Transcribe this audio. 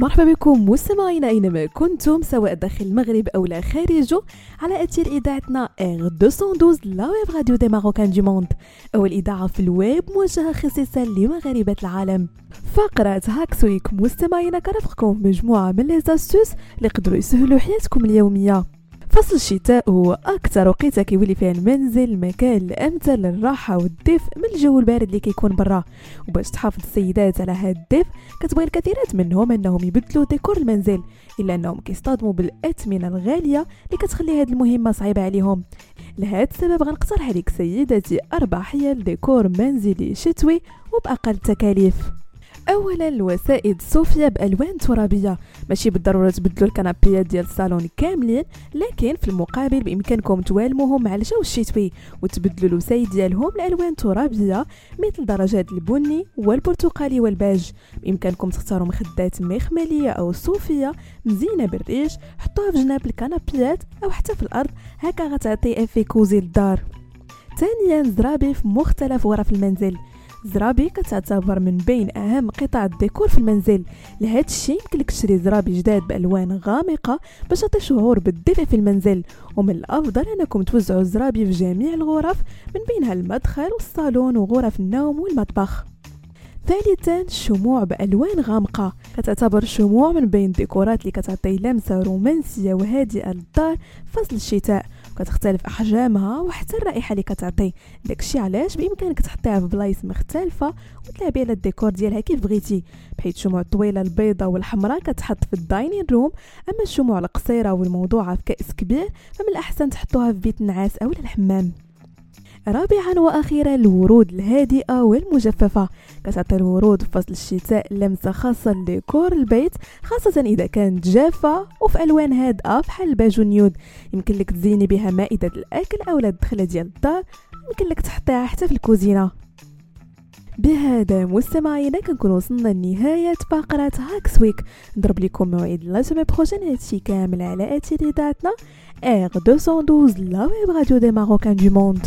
مرحبا بكم مستمعينا أينما كنتم سواء داخل المغرب أو لا خارجه على أثير إذاعتنا R 212 la web radio des Marocains du monde. أول إذاعة في الويب موجهة خصيصا لمغاربة العالم. فقرة Hacks Week مستمعينا كرفقكم مجموعة من les astuces اللي يقدروا يسهلوا حياتكم اليومية. فصل الشتاء هو أكثر وقيته كيولي فيها المنزل المكان الأمثل للراحة والدفء من الجو البارد اللي كيكون برا. وباش تحافظ السيدات على هاد الدفء كتبغي الكثيرات منهم أنهم يبدلوا ديكور المنزل إلا أنهم كيصطدموا بالأثمنة الغالية اللي كتخلي هاد المهمة صعيبة عليهم. لهذا السبب غنقترح عليك سيداتي أربع حيل ديكور منزلي شتوي وبأقل التكاليف اولا الوسائد صوفيا بألوان ترابية. ماشي بالضرورة تبدلوا الكنابيات ديال الصالون كاملين لكن في المقابل بإمكانكم توالموهم مع الجو الشتوي وتبدلوا الوسائد ديالهم لألوان ترابية مثل درجات البني والبرتقالي والباج. بإمكانكم تختاروا مخدات مخملية أو صوفية مزينه بالريش حطوها في جناب الكنابيات أو حتى في الأرض هكا غتعطي effet cosy للدار ثانيا زرابي في مختلف غرف المنزل. زرابي كتعتبر من بين أهم قطع الديكور في المنزل. لهذا الشيء يمكن لك تشري زرابي جداد بألوان غامقة باش تعطي شعور بالدفء في المنزل. ومن الأفضل أنكم توزعوا الزرابي في جميع الغرف من بينها المدخل والصالون وغرف النوم والمطبخ. ثالثا الشموع بألوان غامقة. كتعتبر الشموع من بين الديكورات اللي كتعطي لمسة رومانسية وهادئة للدار فصل الشتاء. كتختلف أحجامها وحتى الرائحة اللي كتعطي. داكشي علاش؟ بإمكانك تحطيها في بلايص مختلفة وتلعبي على الديكور ديالها كيف بغيتي. بحيث الشموع الطويله البيضاء والحمراء كتحط في ال dining room. أما الشموع القصيرة والموضوعة في كأس كبير فمن الأحسن تحطوها في بيت النعاس أو الحمام رابعا وأخيرا الورود الهادئة والمجففة. كتعطي الورود في فصل الشتاء لمسة خاصة لديكور البيت خاصة إذا كانت جافة وفي ألوان هادئة بحال ال beige وال nude. يمكن لك تزيني بها مائدة الأكل أو الدخله ديال الدار يمكن لك تحطيها حتى في الكوزينة. بهذا مستمعينا كنكون وصلنا لنهاية فقرة Hacks Week نضرب لكم موعد la semaine prochaine هادشي كامل على اثير اذاعتنا R 212 la web radio des Marocains du monde